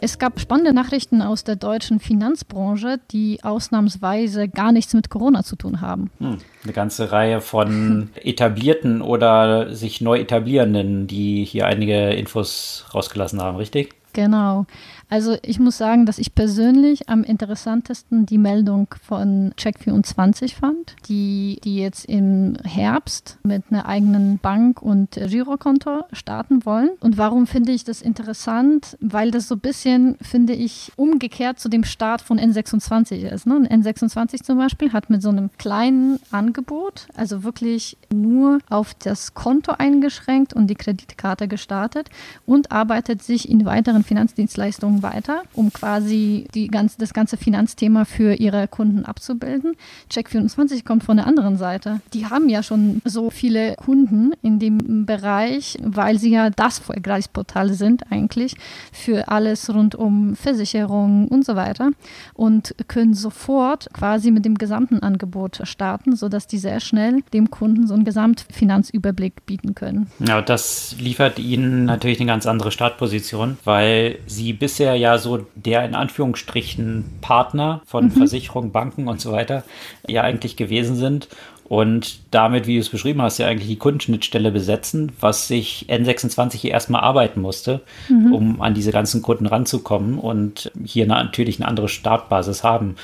Es gab spannende Nachrichten aus der deutschen Finanzbranche, die ausnahmsweise gar nichts mit Corona zu tun haben. Hm, eine ganze Reihe von etablierten oder sich neu etablierenden, die hier einige Infos rausgelassen haben, richtig? Genau. Also ich muss sagen, dass ich persönlich am interessantesten die Meldung von Check24 fand, die, die jetzt im Herbst mit einer eigenen Bank und Girokonto starten wollen. Und warum finde ich das interessant? Weil das so ein bisschen, finde ich, umgekehrt zu dem Start von N26 ist. Ne? N26 zum Beispiel hat mit so einem kleinen Angebot, also wirklich nur auf das Konto eingeschränkt und die Kreditkarte gestartet und arbeitet sich in weiteren Finanzdienstleistungen weiter, um quasi die ganze, das ganze Finanzthema für ihre Kunden abzubilden. Check24 kommt von der anderen Seite. Die haben ja schon so viele Kunden in dem Bereich, weil sie ja das Vergleichsportal sind eigentlich für alles rund um Versicherungen und so weiter und können sofort quasi mit dem gesamten Angebot starten, sodass die sehr schnell dem Kunden so einen Gesamtfinanzüberblick bieten können. Ja, das liefert ihnen natürlich eine ganz andere Startposition, weil sie bisher bisher ja so der in Anführungsstrichen Partner von mhm. Versicherungen, Banken und so weiter ja eigentlich gewesen sind und damit, wie du es beschrieben hast, ja eigentlich die Kundenschnittstelle besetzen, was sich N26 hier erstmal arbeiten musste, mhm. um an diese ganzen Kunden ranzukommen und hier natürlich eine andere Startbasis haben.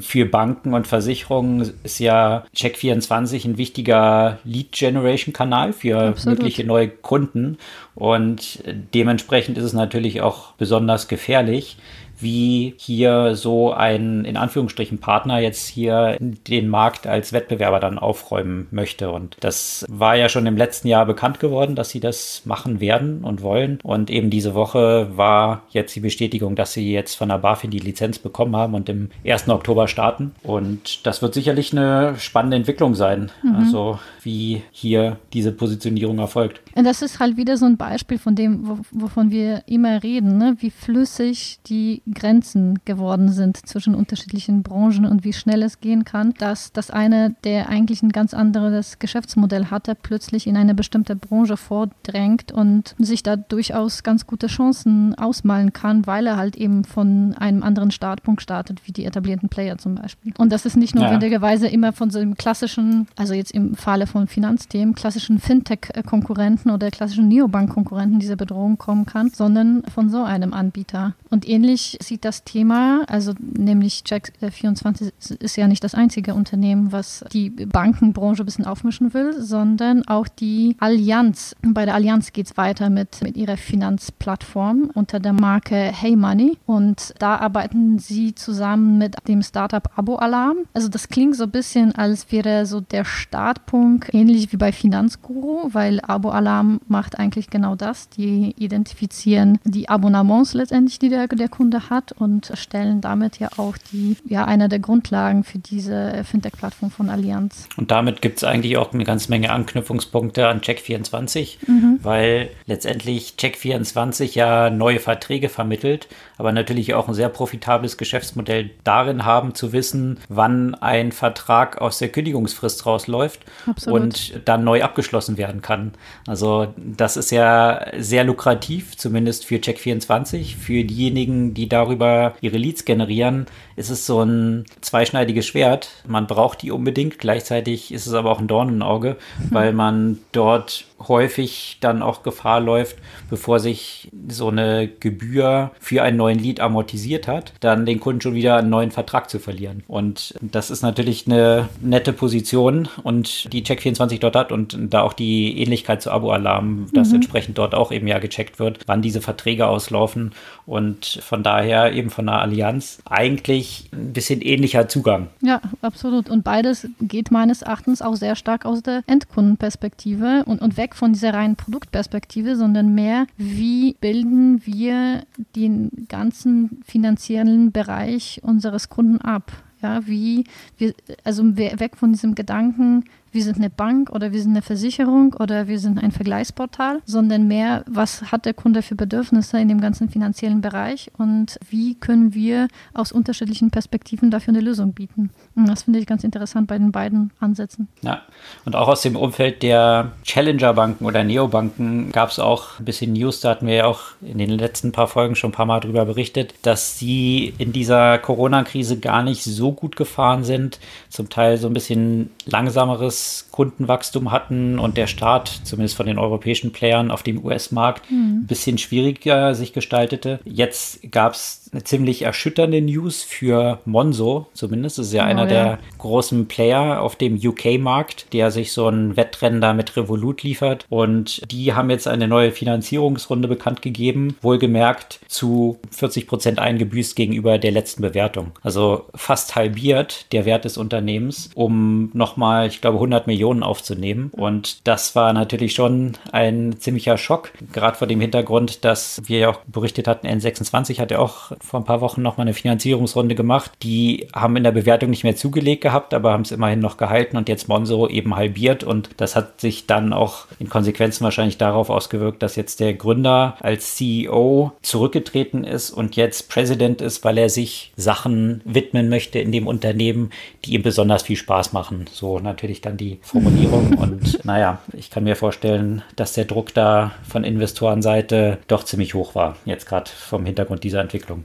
Für Banken und Versicherungen ist ja Check24 ein wichtiger Lead-Generation-Kanal für Absolut. mögliche neue Kunden und dementsprechend ist es natürlich auch besonders gefährlich, wie hier so ein, in Anführungsstrichen, Partner jetzt hier den Markt als Wettbewerber dann aufräumen möchte. Und das war ja schon im letzten Jahr bekannt geworden, dass sie das machen werden und wollen. Und eben diese Woche war jetzt die Bestätigung, dass sie jetzt von der BaFin die Lizenz bekommen haben und im 1. Oktober starten. Und das wird sicherlich eine spannende Entwicklung sein. Mhm. Also wie hier diese Positionierung erfolgt. Und das ist halt wieder so ein Beispiel von dem, wovon wir immer reden, ne? wie flüssig die Grenzen geworden sind zwischen unterschiedlichen Branchen und wie schnell es gehen kann, dass das eine, der eigentlich ein ganz anderes Geschäftsmodell hatte, plötzlich in eine bestimmte Branche vordrängt und sich da durchaus ganz gute Chancen ausmalen kann, weil er halt eben von einem anderen Startpunkt startet, wie die etablierten Player zum Beispiel. Und das ist nicht notwendigerweise ja. immer von so einem klassischen, also jetzt im Falle von Finanzthemen, klassischen Fintech-Konkurrenten oder klassischen Neobank-Konkurrenten dieser Bedrohung kommen kann, sondern von so einem Anbieter. Und ähnlich sieht das Thema, also nämlich Check24 ist ja nicht das einzige Unternehmen, was die Bankenbranche ein bisschen aufmischen will, sondern auch die Allianz. Bei der Allianz geht es weiter mit, mit ihrer Finanzplattform unter der Marke Hey Money und da arbeiten sie zusammen mit dem Startup Abo Alarm. Also das klingt so ein bisschen, als wäre so der Startpunkt ähnlich wie bei Finanzguru, weil Abo Alarm macht eigentlich genau das. Die identifizieren die Abonnements letztendlich, die der, der Kunde hat und stellen damit ja auch die, ja, einer der Grundlagen für diese Fintech-Plattform von Allianz. Und damit gibt es eigentlich auch eine ganze Menge Anknüpfungspunkte an Check24, mhm. weil letztendlich Check24 ja neue Verträge vermittelt, aber natürlich auch ein sehr profitables Geschäftsmodell darin haben, zu wissen, wann ein Vertrag aus der Kündigungsfrist rausläuft Absolut. und dann neu abgeschlossen werden kann. Also das ist ja sehr lukrativ, zumindest für Check24, für diejenigen, die darüber ihre Leads generieren, ist es so ein zweischneidiges Schwert. Man braucht die unbedingt, gleichzeitig ist es aber auch ein Dorn im Auge, weil man dort häufig dann auch Gefahr läuft, bevor sich so eine Gebühr für einen neuen Lead amortisiert hat, dann den Kunden schon wieder einen neuen Vertrag zu verlieren. Und das ist natürlich eine nette Position und die Check24 dort hat und da auch die Ähnlichkeit zu Abo-Alarm, dass mhm. entsprechend dort auch eben ja gecheckt wird, wann diese Verträge auslaufen und von daher eben von der Allianz eigentlich ein bisschen ähnlicher Zugang. Ja, absolut. Und beides geht meines Erachtens auch sehr stark aus der Endkundenperspektive und, und weg von dieser reinen Produktperspektive, sondern mehr, wie bilden wir den ganzen finanziellen Bereich unseres Kunden ab? Ja, wie wir, also weg von diesem Gedanken, wir sind eine Bank oder wir sind eine Versicherung oder wir sind ein Vergleichsportal, sondern mehr, was hat der Kunde für Bedürfnisse in dem ganzen finanziellen Bereich und wie können wir aus unterschiedlichen Perspektiven dafür eine Lösung bieten. Und das finde ich ganz interessant bei den beiden Ansätzen. Ja, und auch aus dem Umfeld der Challenger-Banken oder Neobanken gab es auch ein bisschen News, da hatten wir ja auch in den letzten paar Folgen schon ein paar Mal darüber berichtet, dass sie in dieser Corona-Krise gar nicht so gut gefahren sind, zum Teil so ein bisschen langsameres Kundenwachstum hatten und der Start, zumindest von den europäischen Playern auf dem US-Markt, mhm. ein bisschen schwieriger sich gestaltete. Jetzt gab es eine ziemlich erschütternde News für Monzo, zumindest. Das ist ja oh, einer ja. der großen Player auf dem UK-Markt, der sich so ein Wettrennen da mit Revolut liefert. Und die haben jetzt eine neue Finanzierungsrunde bekannt gegeben, wohlgemerkt zu 40 Prozent eingebüßt gegenüber der letzten Bewertung. Also fast halbiert der Wert des Unternehmens, um nochmal, ich glaube, 100 Millionen aufzunehmen. Und das war natürlich schon ein ziemlicher Schock, gerade vor dem Hintergrund, dass wir ja auch berichtet hatten, N26 hat ja auch vor ein paar Wochen nochmal eine Finanzierungsrunde gemacht. Die haben in der Bewertung nicht mehr zugelegt gehabt, aber haben es immerhin noch gehalten und jetzt Monzo eben halbiert. Und das hat sich dann auch in Konsequenzen wahrscheinlich darauf ausgewirkt, dass jetzt der Gründer als CEO zurückgetreten ist und jetzt Präsident ist, weil er sich Sachen widmen möchte in dem Unternehmen, die ihm besonders viel Spaß machen. So natürlich dann die Formulierung. und naja, ich kann mir vorstellen, dass der Druck da von Investorenseite doch ziemlich hoch war, jetzt gerade vom Hintergrund dieser Entwicklung.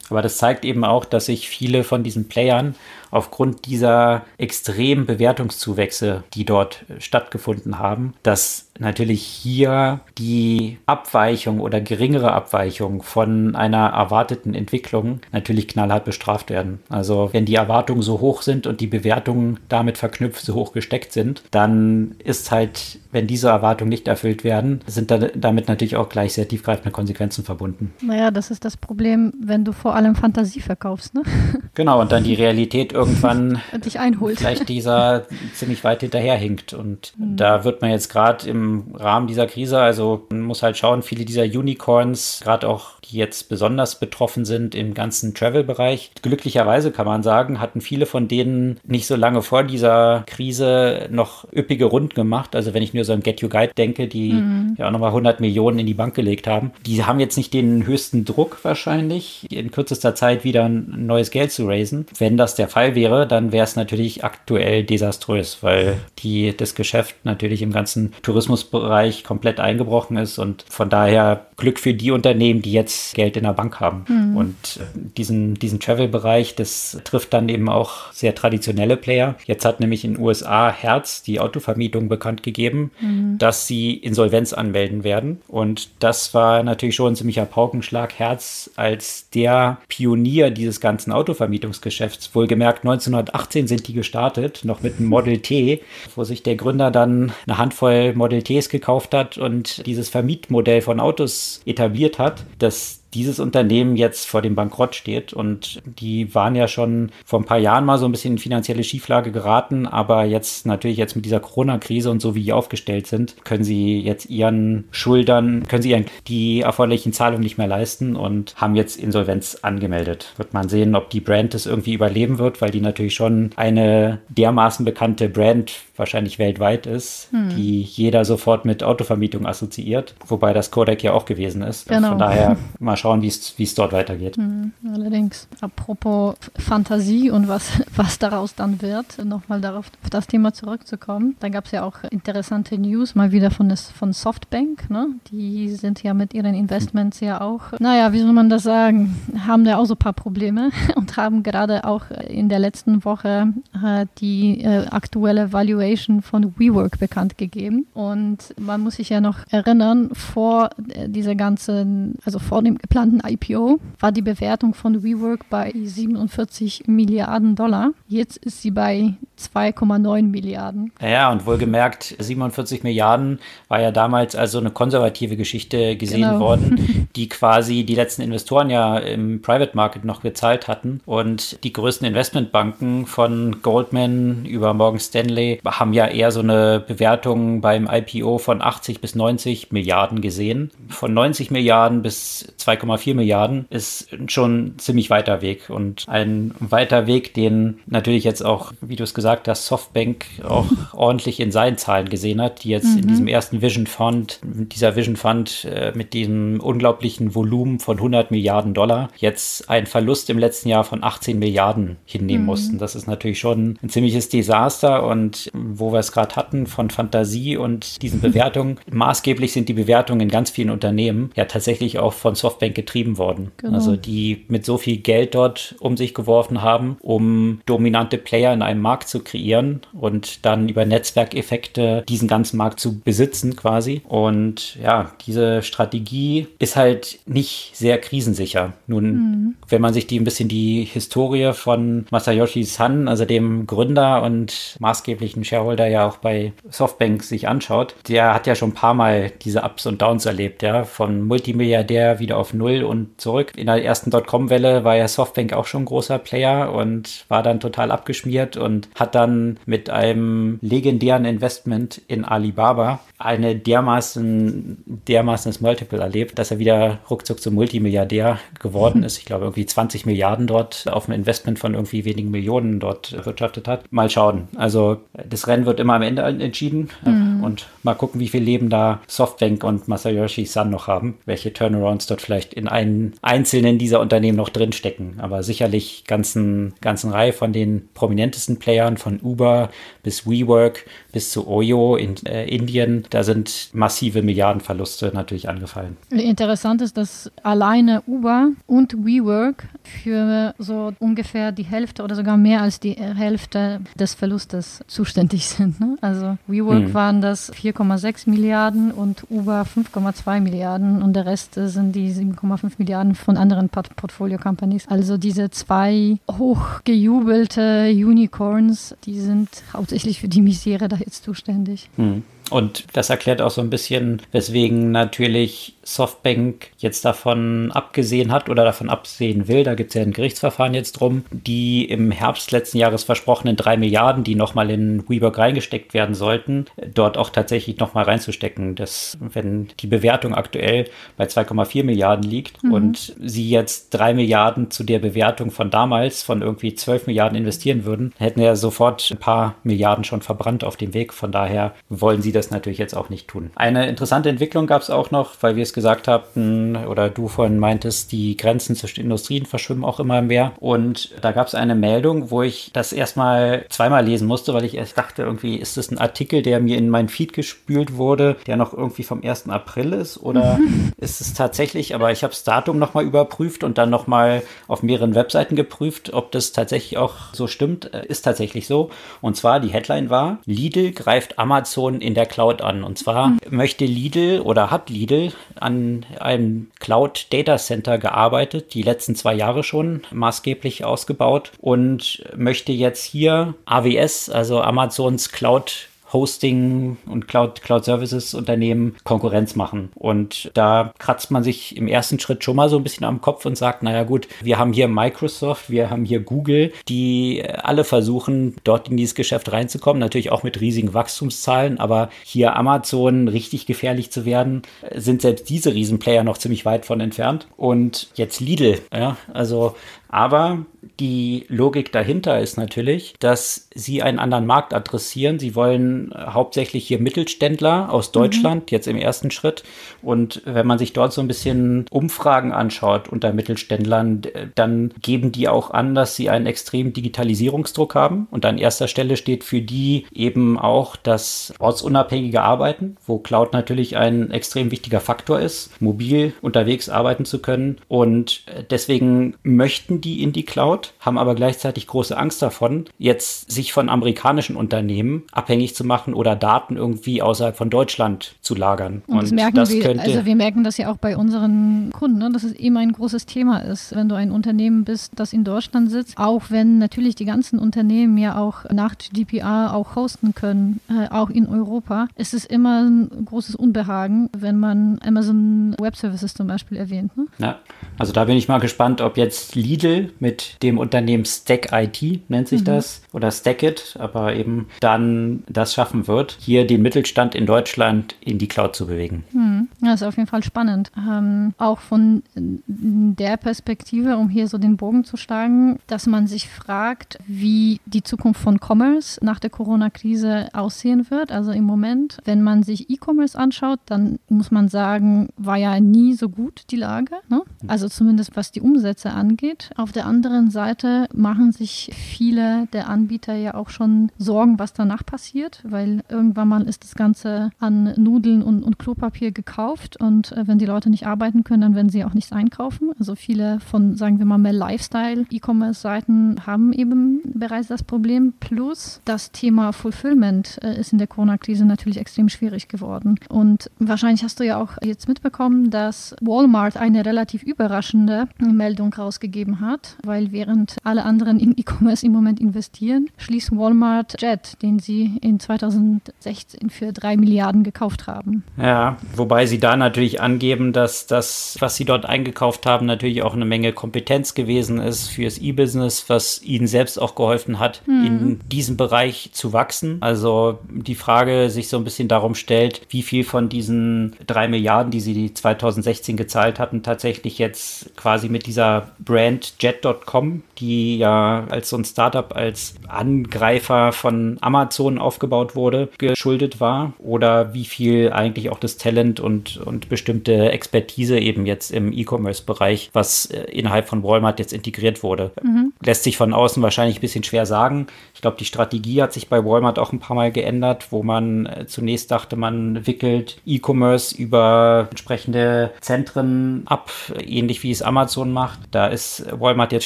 Aber das zeigt eben auch, dass sich viele von diesen Playern aufgrund dieser extremen Bewertungszuwächse, die dort stattgefunden haben, dass natürlich hier die Abweichung oder geringere Abweichung von einer erwarteten Entwicklung natürlich knallhart bestraft werden. Also wenn die Erwartungen so hoch sind und die Bewertungen damit verknüpft so hoch gesteckt sind, dann ist halt, wenn diese Erwartungen nicht erfüllt werden, sind da, damit natürlich auch gleich sehr tiefgreifende Konsequenzen verbunden. Naja, das ist das Problem, wenn du vor allem Fantasie verkaufst, ne? Genau, und dann die Realität irgendwann dich einholt. Vielleicht dieser ziemlich weit hinterherhinkt. Und mhm. da wird man jetzt gerade im Rahmen dieser Krise, also man muss halt schauen, viele dieser Unicorns, gerade auch die jetzt besonders betroffen sind im ganzen Travel-Bereich. Glücklicherweise kann man sagen, hatten viele von denen nicht so lange vor dieser Krise noch üppige Runden gemacht. Also wenn ich nur so an Get You Guide denke, die mhm. ja auch nochmal 100 Millionen in die Bank gelegt haben. Die haben jetzt nicht den höchsten Druck wahrscheinlich, in kürzester Zeit wieder ein neues Geld zu raisen. Wenn das der Fall wäre, dann wäre es natürlich aktuell desaströs, weil die, das Geschäft natürlich im ganzen Tourismusbereich komplett eingebrochen ist und von daher Glück für die Unternehmen, die jetzt Geld in der Bank haben. Mhm. Und äh, diesen, diesen Travel-Bereich, das trifft dann eben auch sehr traditionelle Player. Jetzt hat nämlich in den USA Herz, die Autovermietung, bekannt gegeben, mhm. dass sie Insolvenz anmelden werden. Und das war natürlich schon ein ziemlicher Paukenschlag. Herz als der Pionier dieses ganzen Autovermietungsgeschäfts. Wohlgemerkt 1918 sind die gestartet, noch mit einem Model T, wo sich der Gründer dann eine Handvoll Model Ts gekauft hat und dieses Vermietmodell von Autos etabliert hat. Das dieses Unternehmen jetzt vor dem Bankrott steht. Und die waren ja schon vor ein paar Jahren mal so ein bisschen in finanzielle Schieflage geraten, aber jetzt natürlich jetzt mit dieser Corona-Krise und so wie die aufgestellt sind, können sie jetzt ihren Schuldern, können sie die erforderlichen Zahlungen nicht mehr leisten und haben jetzt Insolvenz angemeldet. Wird man sehen, ob die Brand das irgendwie überleben wird, weil die natürlich schon eine dermaßen bekannte Brand wahrscheinlich weltweit ist, hm. die jeder sofort mit Autovermietung assoziiert, wobei das Kodak ja auch gewesen ist. Genau. Von daher mal schauen, wie es dort weitergeht. Hm, allerdings, apropos Fantasie und was, was daraus dann wird, nochmal darauf auf das Thema zurückzukommen. Da gab es ja auch interessante News, mal wieder von, des, von Softbank. Ne? Die sind ja mit ihren Investments ja auch, naja, wie soll man das sagen, haben da auch so ein paar Probleme und haben gerade auch in der letzten Woche äh, die äh, aktuelle Valuation Valuation von WeWork bekannt gegeben. Und man muss sich ja noch erinnern, vor äh, dieser ganzen, also vor dem geplanten IPO, war die Bewertung von WeWork bei 47 Milliarden Dollar. Jetzt ist sie bei 2,9 Milliarden. Ja, und wohlgemerkt, 47 Milliarden war ja damals also eine konservative Geschichte gesehen genau. worden, die quasi die letzten Investoren ja im Private Market noch gezahlt hatten. Und die größten Investmentbanken von Goldman über Morgan Stanley haben ja eher so eine Bewertung beim IPO von 80 bis 90 Milliarden gesehen. Von 90 Milliarden bis 2,9 2,4 Milliarden ist schon ziemlich weiter Weg und ein weiter Weg, den natürlich jetzt auch, wie du es gesagt hast, Softbank auch ordentlich in seinen Zahlen gesehen hat, die jetzt mhm. in diesem ersten Vision Fund, dieser Vision Fund äh, mit diesem unglaublichen Volumen von 100 Milliarden Dollar jetzt einen Verlust im letzten Jahr von 18 Milliarden hinnehmen mhm. mussten. Das ist natürlich schon ein ziemliches Desaster und wo wir es gerade hatten von Fantasie und diesen Bewertungen, maßgeblich sind die Bewertungen in ganz vielen Unternehmen ja tatsächlich auch von Softbank getrieben worden. Genau. Also die mit so viel Geld dort um sich geworfen haben, um dominante Player in einem Markt zu kreieren und dann über Netzwerkeffekte diesen ganzen Markt zu besitzen quasi. Und ja, diese Strategie ist halt nicht sehr krisensicher. Nun, mhm. wenn man sich die ein bisschen die Historie von Masayoshi Son, also dem Gründer und maßgeblichen Shareholder ja auch bei Softbank sich anschaut, der hat ja schon ein paar Mal diese Ups und Downs erlebt, ja, von Multimilliardär wieder auf Null und zurück. In der ersten Dotcom-Welle war ja Softbank auch schon ein großer Player und war dann total abgeschmiert und hat dann mit einem legendären Investment in Alibaba eine dermaßen, dermaßenes Multiple erlebt, dass er wieder ruckzuck zum Multimilliardär geworden ist. Ich glaube, irgendwie 20 Milliarden dort auf ein Investment von irgendwie wenigen Millionen dort erwirtschaftet hat. Mal schauen. Also das Rennen wird immer am Ende entschieden mhm. und mal gucken, wie viel Leben da Softbank und Masayoshi Sun noch haben, welche Turnarounds dort vielleicht in einen einzelnen dieser Unternehmen noch drinstecken. Aber sicherlich ganzen, ganzen Reihe von den prominentesten Playern von Uber bis WeWork bis zu Oyo in äh, Indien, da sind massive Milliardenverluste natürlich angefallen. Interessant ist, dass alleine Uber und WeWork für so ungefähr die Hälfte oder sogar mehr als die Hälfte des Verlustes zuständig sind. Ne? Also WeWork hm. waren das 4,6 Milliarden und Uber 5,2 Milliarden und der Rest sind die 7,5 Milliarden von anderen Portfolio-Companies. Also diese zwei hochgejubelte Unicorns, die sind hauptsächlich für die Misere da jetzt zuständig. Hm. Und das erklärt auch so ein bisschen, weswegen natürlich Softbank jetzt davon abgesehen hat oder davon absehen will. Da gibt es ja ein Gerichtsverfahren jetzt drum, die im Herbst letzten Jahres versprochenen drei Milliarden, die nochmal in WeWork reingesteckt werden sollten, dort auch tatsächlich nochmal reinzustecken. Das, wenn die Bewertung aktuell bei 2,4 Milliarden liegt mhm. und sie jetzt drei Milliarden zu der Bewertung von damals von irgendwie 12 Milliarden investieren würden, hätten ja sofort ein paar Milliarden schon verbrannt auf dem Weg. Von daher wollen sie das natürlich jetzt auch nicht tun. Eine interessante Entwicklung gab es auch noch, weil wir es gesagt haben, oder du vorhin meintest, die Grenzen zwischen Industrien verschwimmen auch immer mehr. Und da gab es eine Meldung, wo ich das erstmal zweimal lesen musste, weil ich erst dachte, irgendwie ist das ein Artikel, der mir in mein Feed gespült wurde, der noch irgendwie vom 1. April ist oder ist es tatsächlich, aber ich habe das Datum nochmal überprüft und dann nochmal auf mehreren Webseiten geprüft, ob das tatsächlich auch so stimmt. Äh, ist tatsächlich so. Und zwar die Headline war, Lidl greift Amazon in der Cloud an. Und zwar mhm. möchte Lidl oder hat Lidl an einem Cloud Data Center gearbeitet, die letzten zwei Jahre schon maßgeblich ausgebaut und möchte jetzt hier AWS, also Amazons Cloud Hosting und Cloud, Cloud Services Unternehmen Konkurrenz machen. Und da kratzt man sich im ersten Schritt schon mal so ein bisschen am Kopf und sagt, naja gut, wir haben hier Microsoft, wir haben hier Google, die alle versuchen, dort in dieses Geschäft reinzukommen, natürlich auch mit riesigen Wachstumszahlen, aber hier Amazon richtig gefährlich zu werden, sind selbst diese Riesenplayer noch ziemlich weit von entfernt. Und jetzt Lidl, ja, also aber die Logik dahinter ist natürlich, dass sie einen anderen Markt adressieren. Sie wollen hauptsächlich hier Mittelständler aus mhm. Deutschland, mhm. jetzt im ersten Schritt. Und wenn man sich dort so ein bisschen Umfragen anschaut unter Mittelständlern, dann geben die auch an, dass sie einen extremen Digitalisierungsdruck haben. Und an erster Stelle steht für die eben auch das ortsunabhängige Arbeiten, wo Cloud natürlich ein extrem wichtiger Faktor ist, mobil unterwegs arbeiten zu können. Und deswegen möchten die in die Cloud, haben aber gleichzeitig große Angst davon, jetzt sich von amerikanischen Unternehmen abhängig zu machen oder Daten irgendwie außerhalb von Deutschland zu lagern. Und, das merken das wir, also wir merken das ja auch bei unseren Kunden, ne, dass es immer ein großes Thema ist, wenn du ein Unternehmen bist, das in Deutschland sitzt, auch wenn natürlich die ganzen Unternehmen ja auch nach GDPR auch hosten können, äh, auch in Europa, ist es immer ein großes Unbehagen, wenn man Amazon Web Services zum Beispiel erwähnt. Ne? Ja, also da bin ich mal gespannt, ob jetzt Lidl Lidl mit dem Unternehmen Stack IT, nennt sich mhm. das, oder Stackit, aber eben dann das schaffen wird, hier den Mittelstand in Deutschland in die Cloud zu bewegen. Hm. Das ist auf jeden Fall spannend. Ähm, auch von der Perspektive, um hier so den Bogen zu schlagen, dass man sich fragt, wie die Zukunft von Commerce nach der Corona-Krise aussehen wird. Also im Moment, wenn man sich E-Commerce anschaut, dann muss man sagen, war ja nie so gut die Lage. Ne? Also zumindest was die Umsätze angeht. Auf der anderen Seite machen sich viele der Anbieter ja auch schon Sorgen, was danach passiert, weil irgendwann mal ist das Ganze an Nudeln und, und Klopapier gekauft und äh, wenn die Leute nicht arbeiten können, dann werden sie auch nichts einkaufen. Also viele von, sagen wir mal, mehr Lifestyle-E-Commerce-Seiten haben eben bereits das Problem. Plus das Thema Fulfillment äh, ist in der Corona-Krise natürlich extrem schwierig geworden. Und wahrscheinlich hast du ja auch jetzt mitbekommen, dass Walmart eine relativ überraschende Meldung rausgegeben hat, weil während alle anderen in E-Commerce im Moment investieren, schließt Walmart Jet, den sie in 2016 für drei Milliarden gekauft haben. Ja, wobei sie da natürlich angeben, dass das, was sie dort eingekauft haben, natürlich auch eine Menge Kompetenz gewesen ist fürs E-Business, was ihnen selbst auch geholfen hat, mhm. in diesem Bereich zu wachsen. Also die Frage sich so ein bisschen darum stellt, wie viel von diesen drei Milliarden, die sie 2016 gezahlt hatten, tatsächlich jetzt quasi mit dieser Brand Jet.com, die ja als so ein Startup, als Angreifer von Amazon aufgebaut wurde, geschuldet war oder wie viel eigentlich auch das Talent und, und bestimmte Expertise eben jetzt im E-Commerce-Bereich, was äh, innerhalb von Walmart jetzt integriert wurde. Mhm. Lässt sich von außen wahrscheinlich ein bisschen schwer sagen. Ich glaube, die Strategie hat sich bei Walmart auch ein paar Mal geändert, wo man äh, zunächst dachte, man wickelt E-Commerce über entsprechende Zentren ab, ähnlich wie es Amazon macht. Da ist Walmart jetzt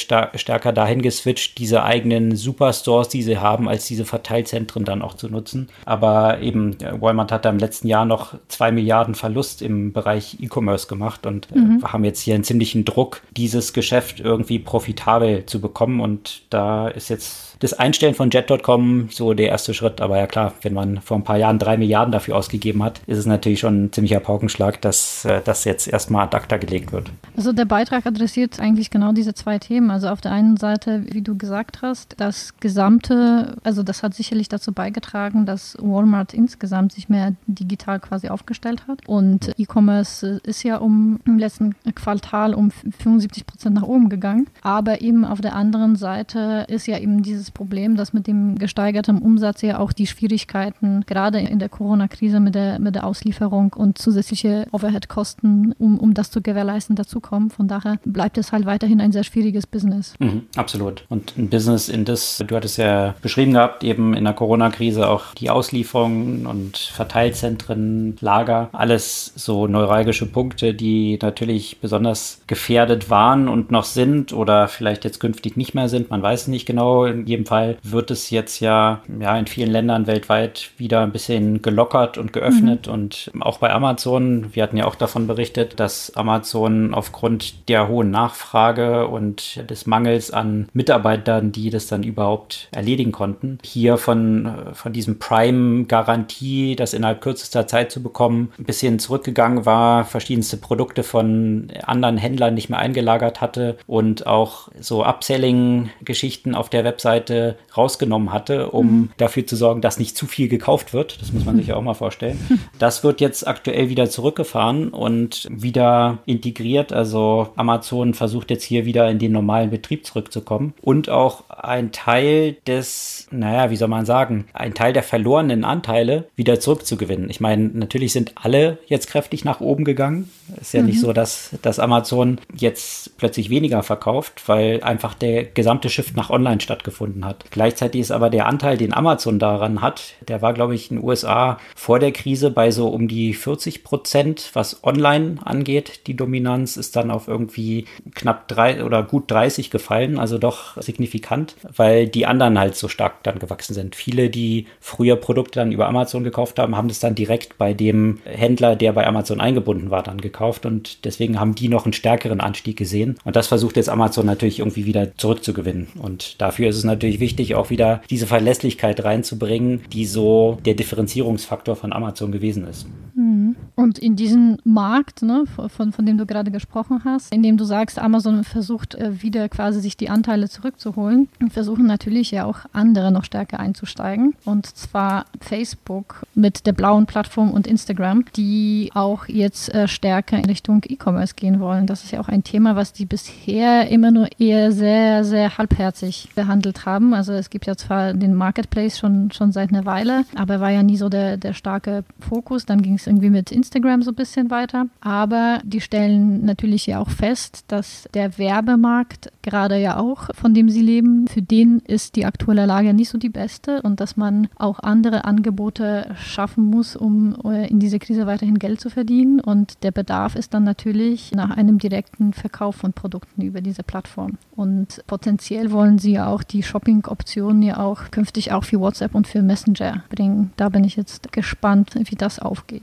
stärker dahin geswitcht, diese eigenen Superstores, die sie haben, als diese Verteilzentren dann auch zu nutzen. Aber eben, äh, Walmart hat da im letzten Jahr noch zwei Milliarden Verlust im Bereich E-Commerce gemacht und äh, mhm. haben jetzt hier einen ziemlichen Druck, dieses Geschäft irgendwie profitabel zu bekommen. Und da ist jetzt das Einstellen von Jet.com so der erste Schritt. Aber ja klar, wenn man vor ein paar Jahren drei Milliarden dafür ausgegeben hat, ist es natürlich schon ein ziemlicher Paukenschlag, dass äh, das jetzt erstmal ad acta gelegt wird. Also der Beitrag adressiert eigentlich genau diese zwei Themen. Also auf der einen Seite, wie du gesagt hast, das gesamte, also das hat sicherlich dazu beigetragen, dass Walmart insgesamt sich mehr digital quasi aufgestellt hat. Und E-Commerce ist ja um im letzten Quartal um 75 Prozent nach oben gegangen. Aber eben auf der anderen Seite ist ja eben dieses Problem, dass mit dem gesteigerten Umsatz ja auch die Schwierigkeiten gerade in der Corona-Krise mit der, mit der Auslieferung und zusätzliche Overhead-Kosten, um, um das zu gewährleisten, dazukommen. Von daher bleibt es halt weiterhin ein sehr schwieriges Business. Mhm, absolut. Und ein Business, in das, du hattest ja beschrieben gehabt, eben in der Corona-Krise auch die Auslieferungen und Verteilzentren, Lager, alles so neuralgische Punkte, die natürlich besonders gefährdet waren und noch sind oder vielleicht jetzt künftig nicht mehr sind. Man weiß nicht genau. In jedem Fall wird es jetzt ja, ja in vielen Ländern weltweit wieder ein bisschen gelockert und geöffnet. Mhm. Und auch bei Amazon, wir hatten ja auch davon berichtet, dass Amazon aufgrund der hohen Nachfrage und des Mangels an Mitarbeitern, die das dann überhaupt erledigen konnten, hier von, von diesem Prime-Garantie, das innerhalb kürzester Zeit zu bekommen, ein bisschen zurückgegangen war, verschiedenste Produkte von anderen Händlern nicht mehr eingelagert hatte und auch so Upselling-Geschichten auf der Webseite rausgenommen hatte, um mhm. dafür zu sorgen, dass nicht zu viel gekauft wird. Das muss man sich ja auch mal vorstellen. Das wird jetzt aktuell wieder zurückgefahren und wieder integriert. Also Amazon versucht jetzt hier wieder in den normalen Betrieb zurückzukommen und auch ein Teil des, naja, wie soll man sagen, ein Teil der verlorenen Anteile wieder zurückzugewinnen. Ich meine, natürlich sind alle jetzt kräftig nach oben gegangen. Ist ja mhm. nicht so, dass, dass Amazon jetzt plötzlich weniger verkauft, weil einfach der gesamte Shift nach Online stattgefunden hat. Gleichzeitig ist aber der Anteil, den Amazon daran hat, der war, glaube ich, in den USA vor der Krise bei so um die 40 Prozent, was Online angeht. Die Dominanz ist dann auf irgendwie knapp drei oder gut 30 gefallen, also doch signifikant, weil die anderen halt so stark dann gewachsen sind. Viele, die früher Produkte dann über Amazon gekauft haben, haben das dann direkt bei dem Händler, der bei Amazon eingebunden war, dann gekauft und deswegen haben die noch einen stärkeren Anstieg gesehen. Und das versucht jetzt Amazon natürlich irgendwie wieder zurückzugewinnen. Und dafür ist es natürlich wichtig, auch wieder diese Verlässlichkeit reinzubringen, die so der Differenzierungsfaktor von Amazon gewesen ist. Mhm. Und in diesem Markt, ne, von, von dem du gerade gesprochen hast, in dem du sagst, Amazon versucht äh, wieder quasi sich die Anteile zurückzuholen, versuchen natürlich ja auch andere noch stärker einzusteigen. Und zwar Facebook mit der blauen Plattform und Instagram, die auch jetzt äh, stärker in Richtung E-Commerce gehen wollen. Das ist ja auch ein Thema, was die bisher immer nur eher sehr, sehr halbherzig behandelt haben. Also es gibt ja zwar den Marketplace schon, schon seit einer Weile, aber war ja nie so der, der starke Fokus. Dann ging es irgendwie mit Instagram so ein bisschen weiter. Aber die stellen natürlich ja auch fest, dass der Werbemarkt gerade ja auch, von dem sie leben, für den ist die aktuelle Lage nicht so die beste und dass man auch andere Angebote schaffen muss, um äh, in dieser Krise weiterhin Geld zu verdienen. Und der Bedarf ist dann natürlich nach einem direkten Verkauf von Produkten über diese Plattform. Und potenziell wollen sie ja auch die Shopping-Optionen ja auch künftig auch für WhatsApp und für Messenger bringen. Da bin ich jetzt gespannt, wie das aufgeht.